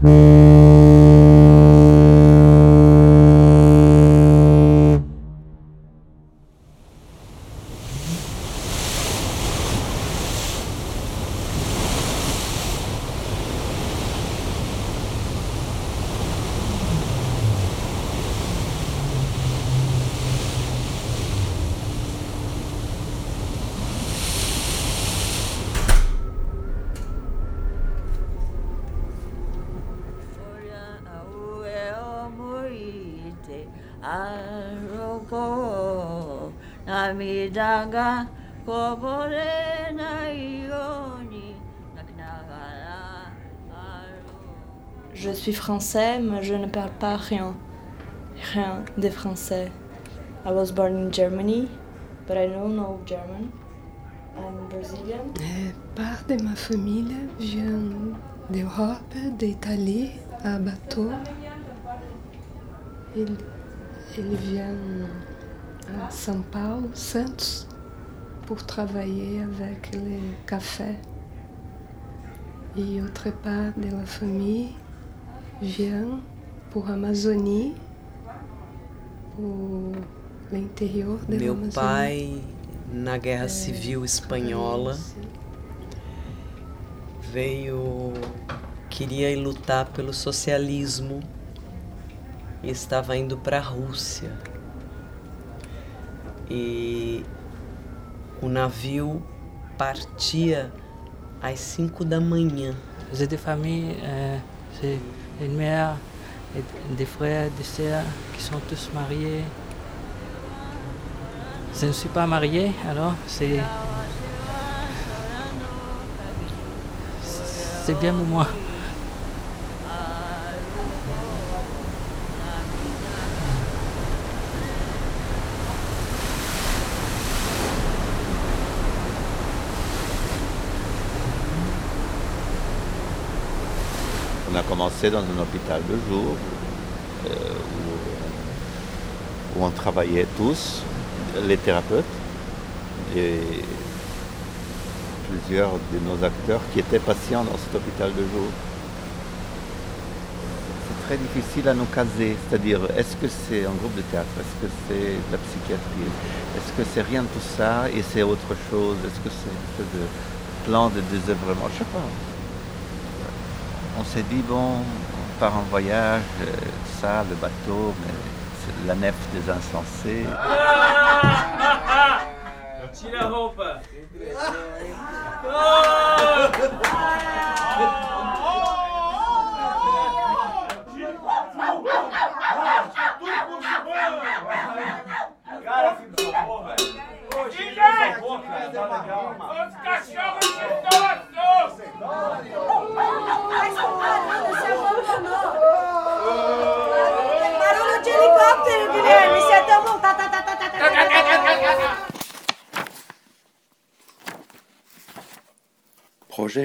Mm-hmm. Je suis français, mais je ne parle pas rien, rien de français. I was born in Germany, but I don't know German. I'm Brazilian. Euh, part de ma famille vient d'Europe, d'Italie, à bateau. Il, il vient à São Paulo, Santos, pour travailler avec les cafés. Et autre part de la famille vient pour Amazonie, pour l'interior de Meu pai, na Guerra Civil Espanhola, veio. queria lutar pelo socialismo e estava indo para a Rússia. E o navio partia às 5 da manhã. J'ai des familles, euh, j'ai une mère, et des frères, des sœurs qui sont tous mariés. Je ne suis pas marié, alors c'est. C'est bien moi. A commencé dans un hôpital de jour euh, où, on travaillait tous, les thérapeutes et plusieurs de nos acteurs qui étaient patients dans cet hôpital de jour. C'est très difficile à nous caser, c'est-à-dire est-ce que c'est un groupe de théâtre, est-ce que c'est de la psychiatrie, est-ce que c'est rien de tout ça et c'est autre chose, est-ce que c'est de plan de désœuvrement, je sais pas on s'est dit, bon, on part en voyage, euh, ça, le bateau, mais c'est la nef des insensés. Tira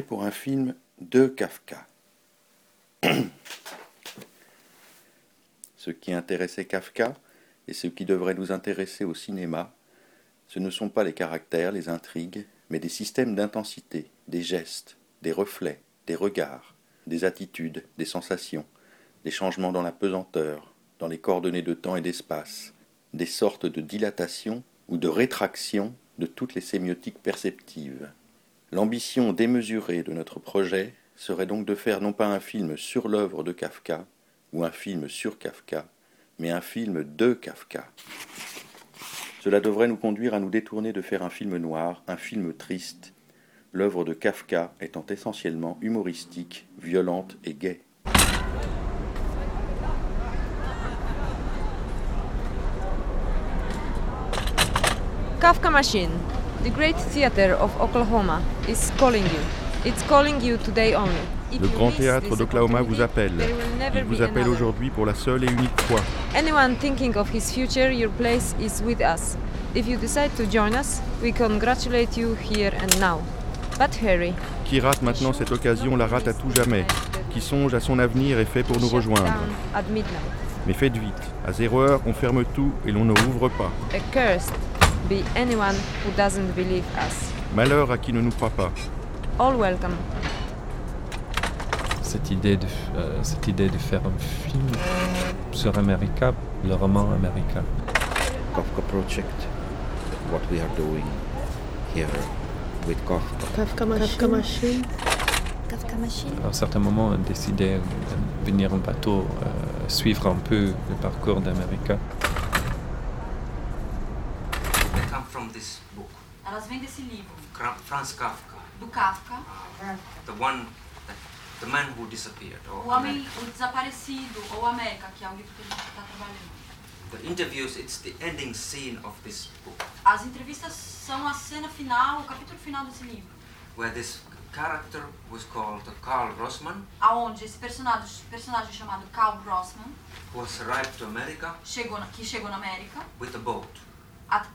Pour un film de Kafka. ce qui intéressait Kafka et ce qui devrait nous intéresser au cinéma, ce ne sont pas les caractères, les intrigues, mais des systèmes d'intensité, des gestes, des reflets, des regards, des attitudes, des sensations, des changements dans la pesanteur, dans les coordonnées de temps et d'espace, des sortes de dilatation ou de rétraction de toutes les sémiotiques perceptives. L'ambition démesurée de notre projet serait donc de faire non pas un film sur l'œuvre de Kafka ou un film sur Kafka, mais un film de Kafka. Cela devrait nous conduire à nous détourner de faire un film noir, un film triste, l'œuvre de Kafka étant essentiellement humoristique, violente et gaie. Kafka Machine, the great theater of Oklahoma, is calling you. It's calling you today only. Le Grand Théâtre d'Oklahoma vous appelle. Il vous appelle aujourd'hui pour la seule et unique fois. Anyone thinking of his future, your place is with us. If you decide to join us, we congratulate you here and now. But hurry. Qui rate maintenant cette occasion la rate à tout jamais. Qui songe à son avenir est fait pour nous rejoindre. Mais faites vite. À zéro heure, on ferme tout et l'on ne rouvre pas. Accursed be anyone who doesn't believe us. Malheur à qui ne nous croit pas. All welcome. cette idée, de, euh, cette idée de faire un film sur America, le roman America. Kafka Project, what we are doing here with Kafka. Kafka Machine. Kafka Machine. À un certain moment, on a décidé de venir en bateau, euh, suivre un peu le parcours d'America. This book. Elas vêm desse livro, Franz Kafka, do Kafka, the one, that, the man who disappeared. Or O Homem o Desaparecido, ou América, que é o livro que a gente está trabalhando. The interviews, it's the ending scene of this book, As entrevistas são a cena final, o capítulo final desse livro, where this character was called Carl Rossmann, aonde esse personagem, personagem chamado Carl Grossman who arrived to America chegou na, que chegou na América with a boat.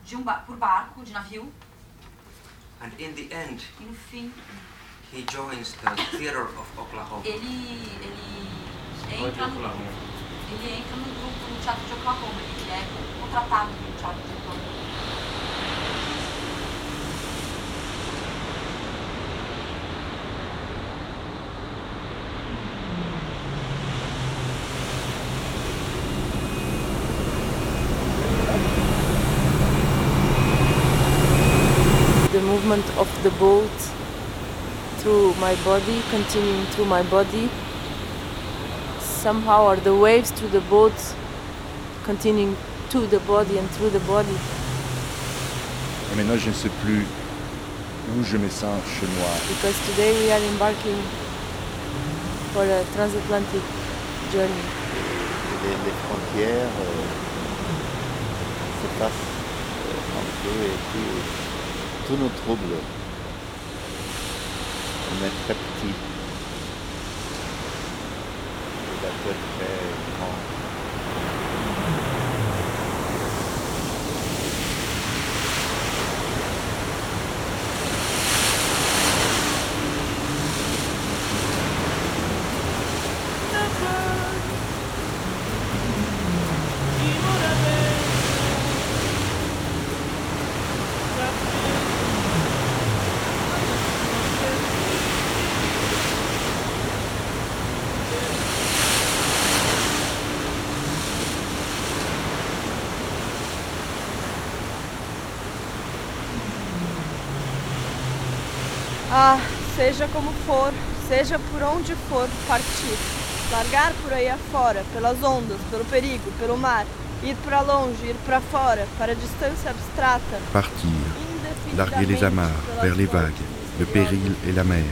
De um ba- por barco, de navio, And in the end, e no fim he joins the theater of Oklahoma. ele ele entra no ele entra no grupo no teatro de Oklahoma, ele é contratado no teatro de Oklahoma. Movement of the boat through my body, continuing through my body. Somehow, or the waves through the boat continuing to the body and through the body. Et maintenant, je ne sais plus où je me sens chez moi. Because today we are embarking for a transatlantic journey. Les, les frontières euh, s'effacent euh, un peu et tout, tous nos troubles. On est très petit. Seja como for, seja por onde for partir. Largar por aí afora, pelas ondas, pelo perigo, pelo mar. Ir para longe, ir para fora, para a distância abstrata. Partir, larguer les amarres vers les vagues, le péril et la mer,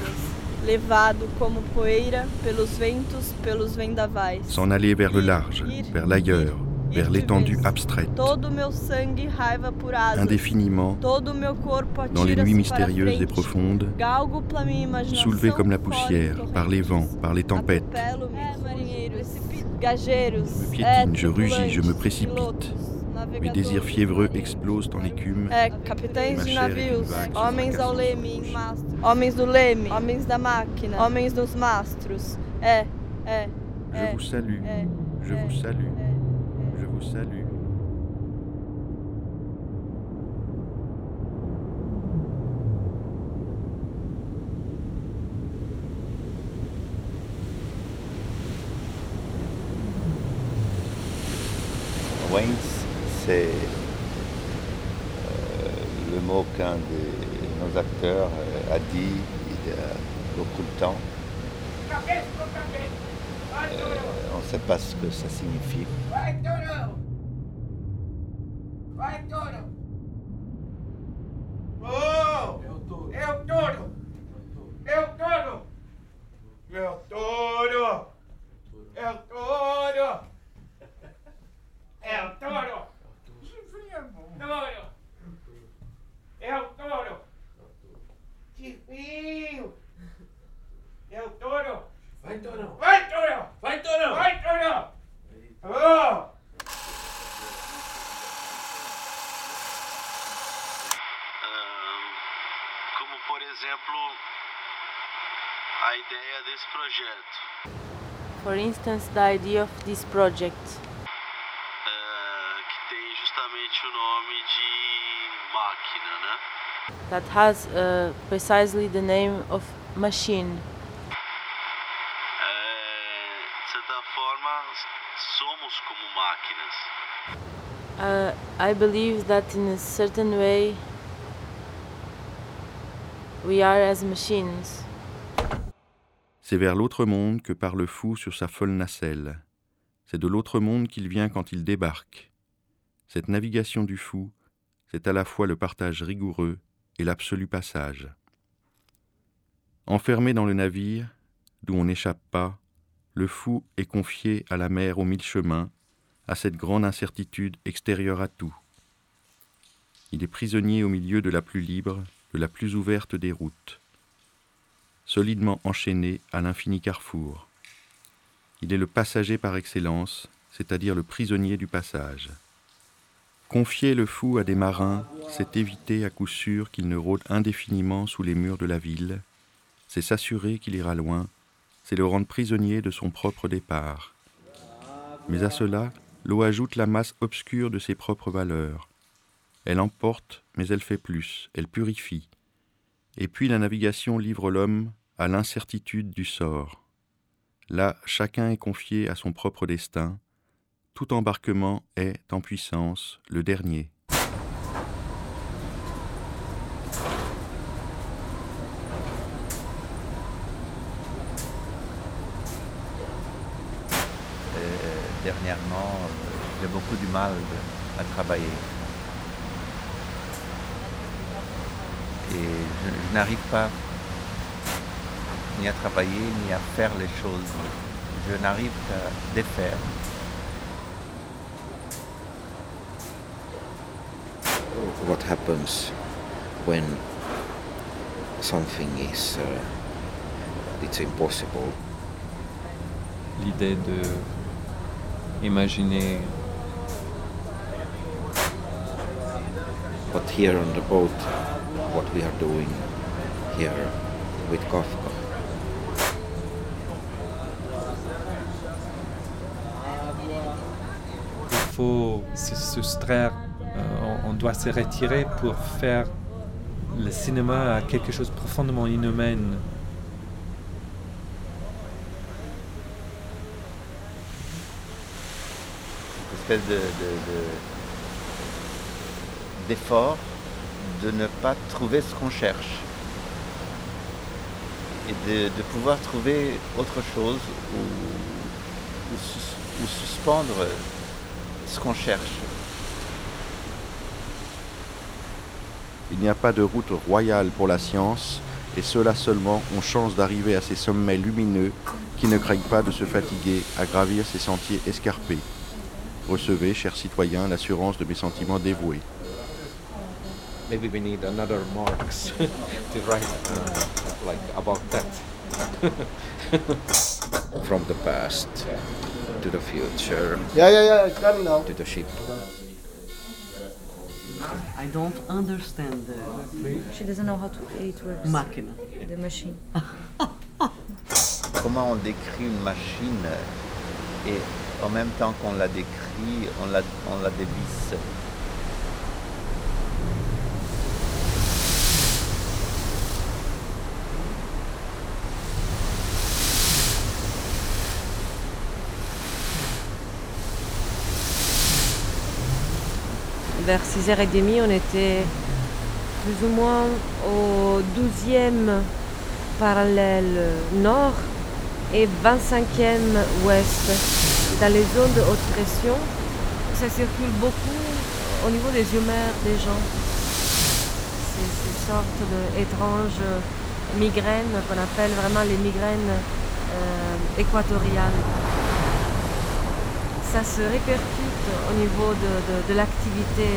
Levado como poeira pelos ventos, pelos vendavais. s'en aller vers le large, vers l'ailleurs, vers l'étendue abstraite, asas. indéfiniment, dans les nuits mystérieuses et profondes, Galgo pela minha imaginação soulevé comme la poussière par les vents, par les tempêtes. Je me piétine, je rugis, je me précipite. Mes désirs fiévreux explosent dans l'écume. É, capitães de navios, homens ao leme em homens do leme, homens da máquina, homens dos mastros. É, é, Je vous salue, je vous salue, vous salue. C'est euh, le mot qu'un de nos acteurs euh, a dit il y a beaucoup de temps. Euh, on ne sait pas ce que ça signifie. Exemplo, a ideia desse projeto, For instance, the idea of this project eh, que tem justamente o nome de máquina, né? that has uh, precisely the name of machine. Eh, certa forma, somos como máquinas. Uh, I believe that in a certain way C'est vers l'autre monde que part le fou sur sa folle nacelle. C'est de l'autre monde qu'il vient quand il débarque. Cette navigation du fou, c'est à la fois le partage rigoureux et l'absolu passage. Enfermé dans le navire, d'où on n'échappe pas, le fou est confié à la mer aux mille chemins, à cette grande incertitude extérieure à tout. Il est prisonnier au milieu de la plus libre, la plus ouverte des routes, solidement enchaîné à l'infini carrefour. Il est le passager par excellence, c'est-à-dire le prisonnier du passage. Confier le fou à des marins, c'est éviter à coup sûr qu'il ne rôde indéfiniment sous les murs de la ville, c'est s'assurer qu'il ira loin, c'est le rendre prisonnier de son propre départ. Mais à cela, l'eau ajoute la masse obscure de ses propres valeurs. Elle emporte, mais elle fait plus, elle purifie. Et puis la navigation livre l'homme à l'incertitude du sort. Là, chacun est confié à son propre destin. Tout embarquement est, en puissance, le dernier. Euh, dernièrement, euh, j'ai beaucoup du mal à travailler. Et je, je n'arrive pas ni à travailler, ni à faire les choses. Je n'arrive qu'à défaire. What happens when something is uh, it's impossible? L'idée de imaginer But here on the boat, what we are doing here with Kafka, Il faut se soustraire, euh, on, doit se retirer pour faire le cinéma à quelque chose de profondément inhumain. Une espèce de, de- de- d'effort de ne pas trouver ce qu'on cherche. Et de, pouvoir trouver autre chose ou suspendre ce qu'on cherche. Il n'y a pas de route royale pour la science, et ceux-là seulement ont chance d'arriver à ces sommets lumineux qui ne craignent pas de se fatiguer à gravir ces sentiers escarpés. Recevez, chers citoyens, l'assurance de mes sentiments dévoués. Maybe we need another Marx to write uh, like about that. From the past to the future. Yeah, yeah, yeah, it's coming now. To the ship. I don't understand the She doesn't know how to it works. Machine. The machine. Comment on décrit une machine et en même temps qu'on la décrit, on la, on la dévisse. Vers 6h30, on était plus ou moins au 12e parallèle nord et 25e ouest. Dans les zones de haute pression, ça circule beaucoup au niveau des humeurs des gens. C'est ces sortes d'étranges migraines qu'on appelle vraiment les migraines euh, équatoriales ça se répercute au niveau de, l'activité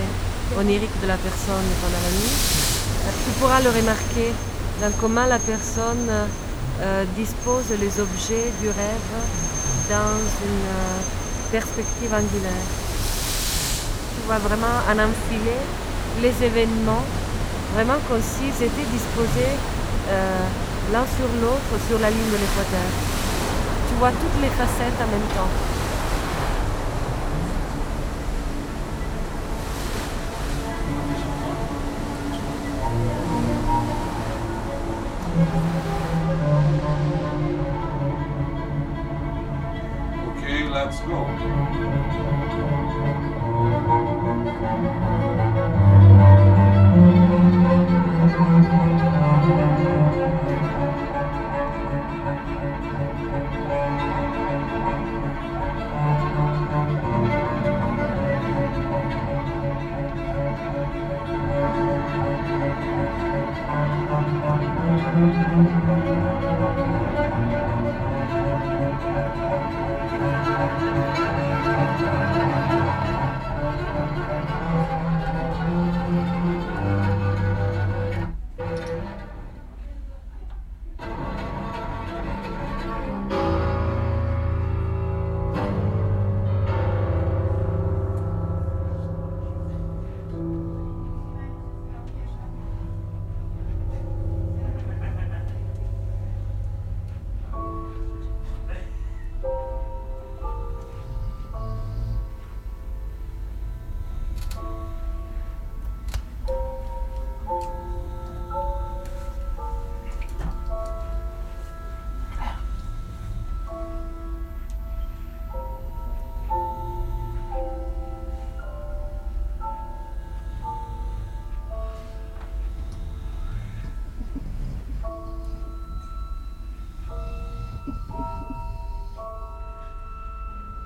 onirique de la personne pendant la nuit. Euh, Tu pourras le remarquer dans comment la personne euh, dispose les objets du rêve dans une euh, perspective angulaire. Tu vois vraiment en enfiler les événements, vraiment comme s'ils étaient disposés l'un sur l'autre sur la ligne de l'équateur. Tu vois toutes les facettes en même temps.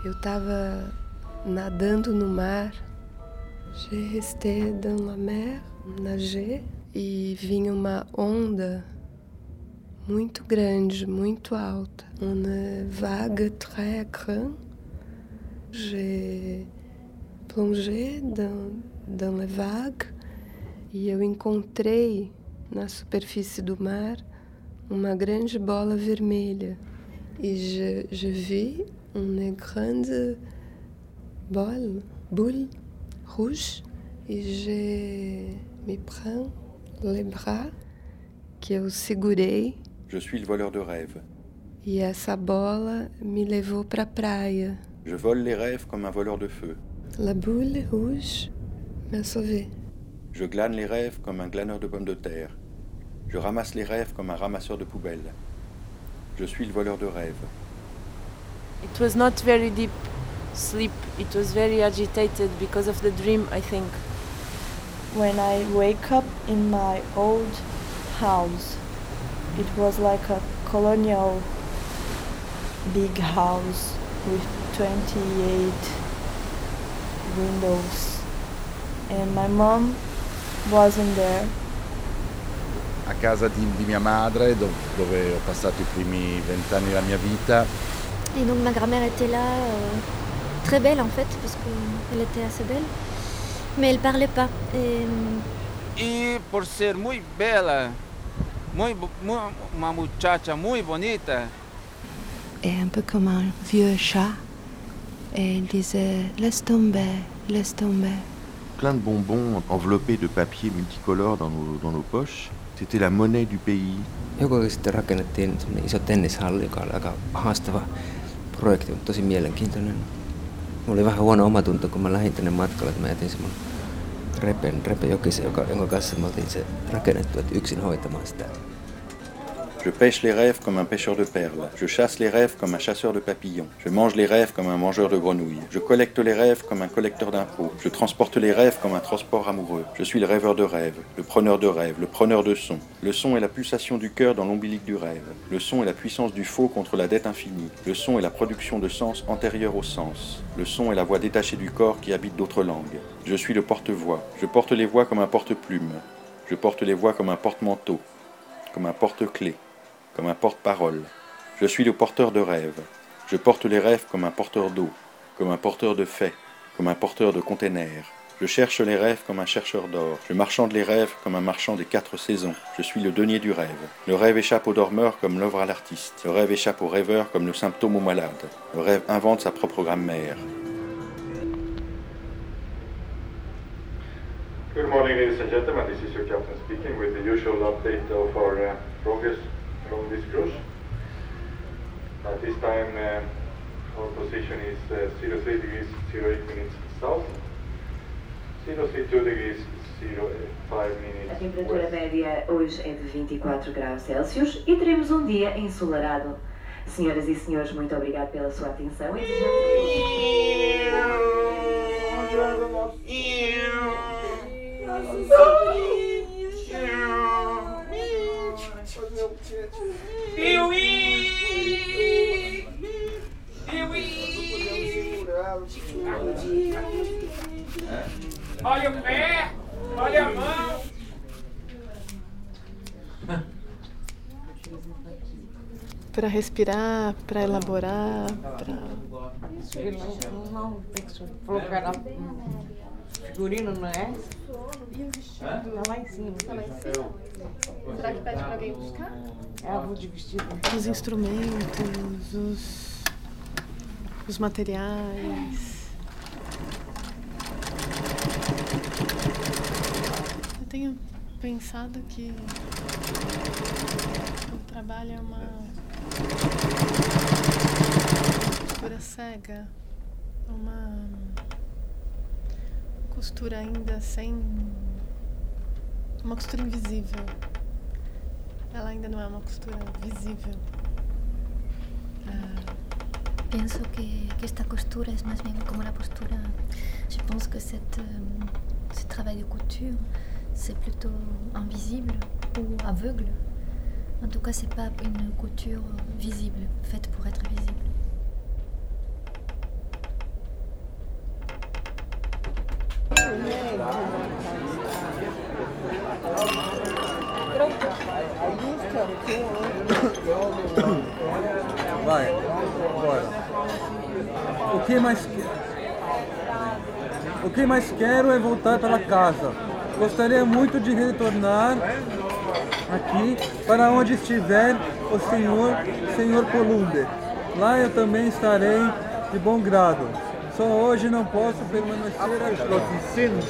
Eu estava nadando no mar. J'ai resté dans la mer, nager, e vinha uma onda muito grande, muito alta. Uma vague très grande. J'ai plongé dans, dans la vague e eu encontrei na superfície do mar uma grande bola vermelha. E je, je uma grande bolle, boule rouge e je me prends les bras que eu segurei Je suis le voleur de rêves. e essa bola me levou para praia. Je vole les rêves comme un voleur de feu. La boule rouge m'a sauvé. Je glane les rêves comme un glaneur de pommes de terre. Je ramasse les rêves comme un ramasseur de poubelles. Je suis le voleur de rêves. It was not very deep sleep. It was very agitated because of the dream, I think. When I wake up in my old house, it was like a colonial big house with 28 windows. And my mom wasn't there. A casa di, di mia madre, dov- dove ho passato i primi vent'anni della mia vita, Et donc ma grand-mère était là, euh, très belle en fait, parce qu'elle était assez belle. Mais elle parlait pas. Et, Y por ser muy bella, muy, una muchacha muy bonita, Et un peu comme un vieux chat. Et il disait Laisse tomber, laisse tomber. Plein de bonbons enveloppés de papier multicolore dans nos, dans nos poches. C'était la monnaie du pays. Joku sitten rakennettiin iso tennishalli, joka oli aika haastava projekti, mutta tosi mielenkiintoinen. Mulla oli vähän huono omatunto, kun mä lähdin tänne matkalle, että mä jätin semmoinen Repen, Repe Jokisen, joka, jonka kanssa me oltiin se rakennettu, että yksin hoitamaan sitä. Je pêche les rêves comme un pêcheur de perles. Je chasse les rêves comme un chasseur de papillons. Je mange les rêves comme un mangeur de grenouilles. Je collecte les rêves comme un collecteur d'impôts. Je transporte les rêves comme un transport amoureux. Je suis le rêveur de rêves, le preneur de rêves, le preneur de sons. Le son est la pulsation du cœur dans l'ombilique du rêve. Le son est la puissance du faux contre la dette infinie. Le son est la production de sens antérieur au sens. Le son est la voix détachée du corps qui habite d'autres langues. Je suis le porte-voix. Je porte les voix comme un porte-plume. Je porte les voix comme un porte-manteau, comme un porte-clé, comme un porte-parole. Je suis le porteur de rêves. Je porte les rêves comme un porteur d'eau, comme un porteur de faits, comme un porteur de containers. Je cherche les rêves comme un chercheur d'or. Je marchande les rêves comme un marchand des quatre saisons. Je suis le denier du rêve. Le rêve échappe au dormeur comme l'œuvre à l'artiste. Le rêve échappe au rêveur comme le symptôme au malade. Le rêve invente sa propre grammaire. Good morning, ladies and gentlemen. This is your captain speaking with the usual update of our uh, progress along this cruise. At this time, uh, our position is uh, 03 degrees 08 minutes south, 032 degrees 05 A minutes temperatura west. média hoje é de 24 graus Celsius e teremos um dia ensolarado. Senhoras e senhores, muito obrigado pela sua atenção. Piuí! Piuí! Olha o pé! Olha a mão! Para respirar, para elaborar, para. Ele não, não tem que colocar a figurino, não é? Tá lá em cima. Tá lá em cima? Será que pede para alguém buscar? É, eu vou de vestido. Os instrumentos, os, os materiais. Eu tenho pensado que o trabalho é uma costura cega, uma costura ainda sem. uma costura invisível. Ela ainda não é uma costura visível. Penso que, que esta costura est mais bien comme la posture. Je pense que cette, ce travail de couture, c'est plutôt invisible ou aveugle. En tout cas, c'est pas une couture visible, faite pour être visible. Que mais O que mais quero é voltar para casa. Gostaria muito de retornar aqui para onde estiver o senhor, senhor Columbe. Lá eu também estarei de bom grado. Só hoje não posso permanecer abgeschlossen sind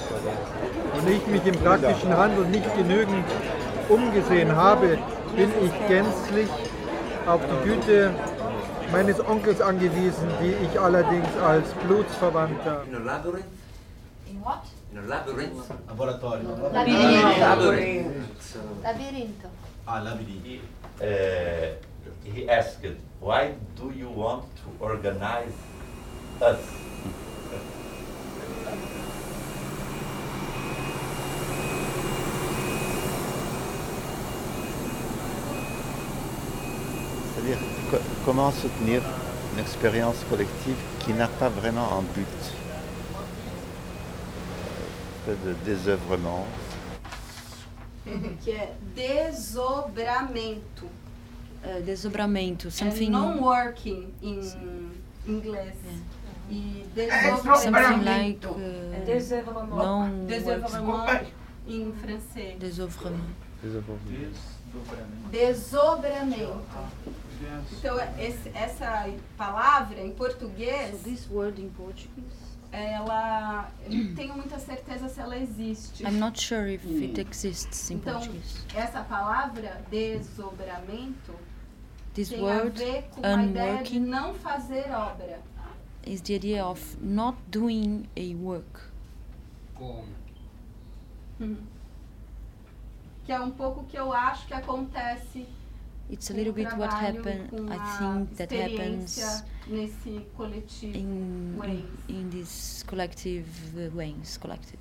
und ich mich im praktischen Handel nicht genügend umgesehen habe, bin ich gänzlich auf die Güte meines Onkels angewiesen, die ich allerdings als Blutsverwandter In a labyrinth? In what? In a labyrinth? Laboratorio. Labyrinth. Labyrinth. Labirinto. Ah, labirinto. Uh, he asked, why do you want to organize us? C'est-à-dire co- comment soutenir une expérience collective qui n'a pas vraiment un but, euh, de désœuvrement. que é desobramento. Uh, desdobramento, É something. non working em inglês. E Something like. Uh, non. Desœuvrement em francês. Desobramento. Então, esse- essa palavra em português. So this word in Portuguese. Ela. Eu não tenho muita certeza se ela existe. I'm not sure if it exists in Então, Portuguese. essa palavra desobramento This tem word, a ver com a ideia de não fazer obra. is the idea of not doing a work. Uhum. Que é um pouco que eu acho que acontece It's a little bit what trabalho, happen. com I think that happens nesse coletivo in in, in this collective uh, ways, collective.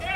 Yeah.